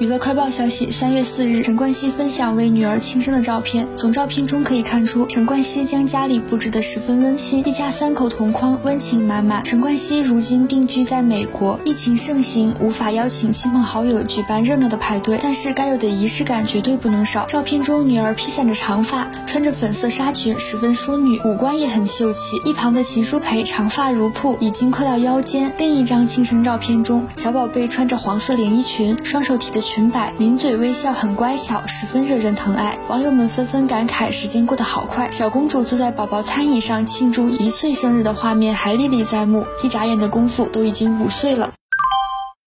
娱乐快报消息：三月四日，陈冠希分享为女儿庆生的照片。从照片中可以看出，陈冠希将家里布置得十分温馨，一家三口同框，温情满满。陈冠希如今定居在美国，疫情盛行，无法邀请亲朋好友举办热闹的派对，但是该有的仪式感绝对不能少。照片中，女儿披散着长发，穿着粉色纱裙，十分淑女，五官也很秀气。一旁的秦舒培长发如瀑，已经快到腰间。另一张庆生照片中，小宝贝穿着黄色连衣裙，双手提着。裙摆抿嘴微笑，很乖巧，十分惹人疼爱。网友们纷纷感慨，时间过得好快。小公主坐在宝宝餐椅上庆祝一岁生日的画面还历历在目，一眨眼的功夫都已经五岁了。